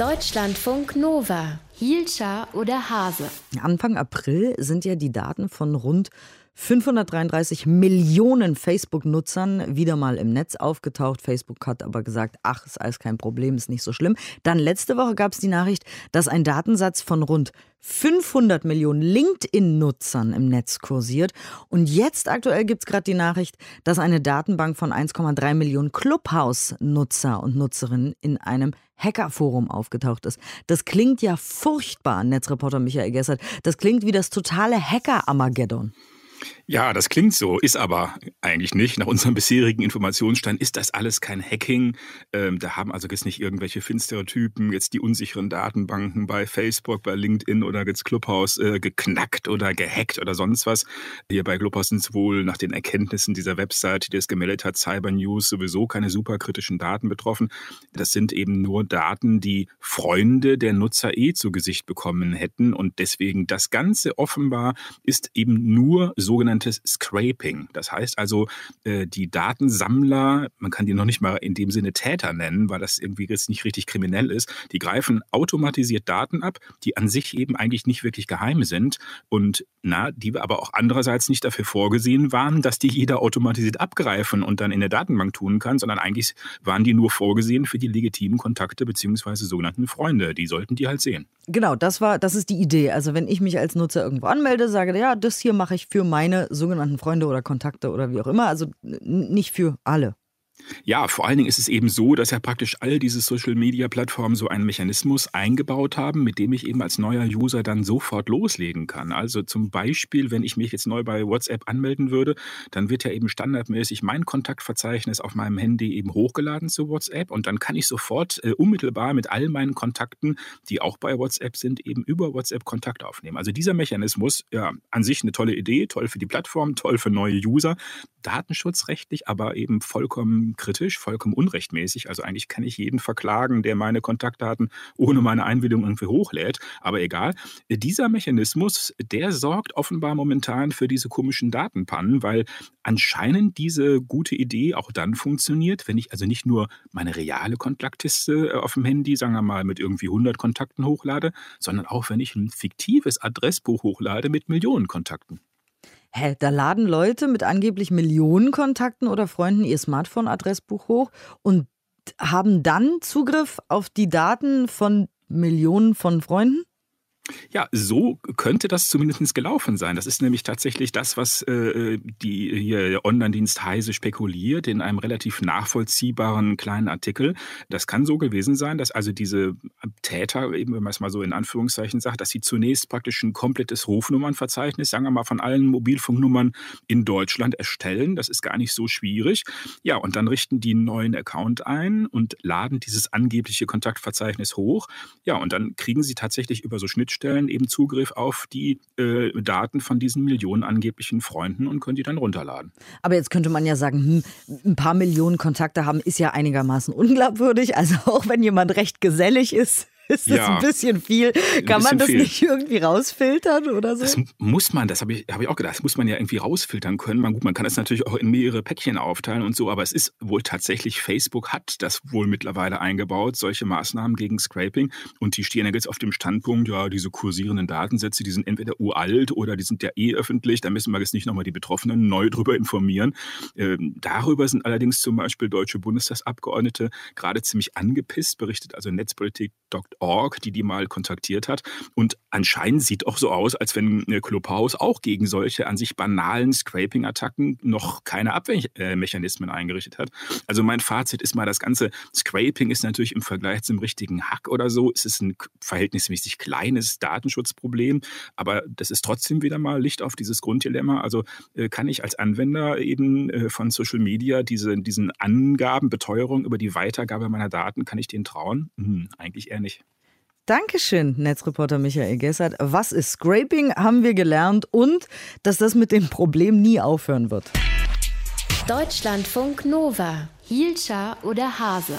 Deutschlandfunk Nova. Hielscher oder Hase? Anfang April sind ja die Daten von rund 533 Millionen Facebook-Nutzern wieder mal im Netz aufgetaucht. Facebook hat aber gesagt, ach, ist alles kein Problem, ist nicht so schlimm. Dann letzte Woche gab es die Nachricht, dass ein Datensatz von rund 500 Millionen LinkedIn-Nutzern im Netz kursiert. Und jetzt aktuell gibt es gerade die Nachricht, dass eine Datenbank von 1,3 Millionen Clubhouse-Nutzer und Nutzerinnen in einem Hackerforum aufgetaucht ist. Das klingt ja furchtbar, Netzreporter Michael Gessert. Das klingt wie das totale Hacker-Armageddon. Ja, das klingt so, ist aber eigentlich nicht. Nach unserem bisherigen Informationsstand ist das alles kein Hacking. Ähm, da haben also jetzt nicht irgendwelche finstere Typen jetzt die unsicheren Datenbanken bei Facebook, bei LinkedIn oder jetzt Clubhouse äh, geknackt oder gehackt oder sonst was. Hier bei Clubhouse sind es wohl nach den Erkenntnissen dieser Website, die das gemeldet hat, Cyber News, sowieso keine superkritischen Daten betroffen. Das sind eben nur Daten, die Freunde der Nutzer eh zu Gesicht bekommen hätten. Und deswegen das Ganze offenbar ist eben nur sogenannte sogenanntes Scraping. Das heißt also, äh, die Datensammler, man kann die noch nicht mal in dem Sinne Täter nennen, weil das irgendwie jetzt nicht richtig kriminell ist, die greifen automatisiert Daten ab, die an sich eben eigentlich nicht wirklich geheim sind und na, die aber auch andererseits nicht dafür vorgesehen waren, dass die jeder automatisiert abgreifen und dann in der Datenbank tun kann, sondern eigentlich waren die nur vorgesehen für die legitimen Kontakte beziehungsweise sogenannten Freunde. Die sollten die halt sehen. Genau, das war, das ist die Idee. Also wenn ich mich als Nutzer irgendwo anmelde, sage, ja, das hier mache ich für meine sogenannten Freunde oder Kontakte oder wie auch immer, also nicht für alle. Ja, vor allen Dingen ist es eben so, dass ja praktisch all diese Social-Media-Plattformen so einen Mechanismus eingebaut haben, mit dem ich eben als neuer User dann sofort loslegen kann. Also zum Beispiel, wenn ich mich jetzt neu bei WhatsApp anmelden würde, dann wird ja eben standardmäßig mein Kontaktverzeichnis auf meinem Handy eben hochgeladen zu WhatsApp und dann kann ich sofort äh, unmittelbar mit all meinen Kontakten, die auch bei WhatsApp sind, eben über WhatsApp Kontakt aufnehmen. Also dieser Mechanismus, ja, an sich eine tolle Idee, toll für die Plattform, toll für neue User, datenschutzrechtlich, aber eben vollkommen kritisch, vollkommen unrechtmäßig. Also eigentlich kann ich jeden verklagen, der meine Kontaktdaten ohne meine Einwilligung irgendwie hochlädt. Aber egal. Dieser Mechanismus, der sorgt offenbar momentan für diese komischen Datenpannen, weil anscheinend diese gute Idee auch dann funktioniert, wenn ich also nicht nur meine reale Kontaktliste äh, auf dem Handy, sagen wir mal, mit irgendwie 100 Kontakten hochlade, sondern auch wenn ich ein fiktives Adressbuch hochlade mit Millionen Kontakten. Hä, da laden Leute mit angeblich Millionen Kontakten oder Freunden ihr Smartphone-Adressbuch hoch und haben dann Zugriff auf die Daten von Millionen von Freunden? Ja, so könnte das zumindest gelaufen sein. Das ist nämlich tatsächlich das, was äh, die hier Online-Dienst Heise spekuliert in einem relativ nachvollziehbaren kleinen Artikel. Das kann so gewesen sein, dass also diese Täter, eben wenn man es mal so in Anführungszeichen sagt, dass sie zunächst praktisch ein komplettes Rufnummernverzeichnis, sagen wir mal von allen Mobilfunknummern in Deutschland erstellen. Das ist gar nicht so schwierig. Ja, und dann richten die einen neuen Account ein und laden dieses angebliche Kontaktverzeichnis hoch. Ja, und dann kriegen sie tatsächlich über so Schnittstellen Schnittstellen eben Zugriff auf die äh, Daten von diesen Millionen angeblichen Freunden und können die dann runterladen. Aber jetzt könnte man ja sagen, hm, ein paar Millionen Kontakte haben ist ja einigermaßen unglaubwürdig. Also auch wenn jemand recht gesellig ist, ist das ja, ein bisschen viel? Kann man das viel. nicht irgendwie rausfiltern oder so? Das muss man, das habe ich, hab ich auch gedacht, das muss man ja irgendwie rausfiltern können. Man, gut, man kann das natürlich auch in mehrere Päckchen aufteilen und so, aber es ist wohl tatsächlich, Facebook hat das wohl mittlerweile eingebaut, solche Maßnahmen gegen Scraping. Und die stehen ja jetzt auf dem Standpunkt, ja, diese kursierenden Datensätze, die sind entweder uralt oder die sind ja eh öffentlich. Da müssen wir jetzt nicht nochmal die Betroffenen neu drüber informieren. Ähm, darüber sind allerdings zum Beispiel deutsche Bundestagsabgeordnete gerade ziemlich angepisst, berichtet also Netzpolitik.org Org, die die mal kontaktiert hat. Und anscheinend sieht auch so aus, als wenn äh, Clubhouse auch gegen solche an sich banalen Scraping-Attacken noch keine Abwehrmechanismen eingerichtet hat. Also mein Fazit ist mal, das ganze Scraping ist natürlich im Vergleich zum richtigen Hack oder so, ist es ein verhältnismäßig kleines Datenschutzproblem, aber das ist trotzdem wieder mal Licht auf dieses Grunddilemma. Also äh, kann ich als Anwender eben äh, von Social Media diese, diesen Angaben, Beteuerung über die Weitergabe meiner Daten, kann ich denen trauen? Hm, eigentlich eher nicht. Dankeschön, Netzreporter Michael Gessert. Was ist Scraping, haben wir gelernt und dass das mit dem Problem nie aufhören wird. Deutschlandfunk Nova. Hielscher oder Hase?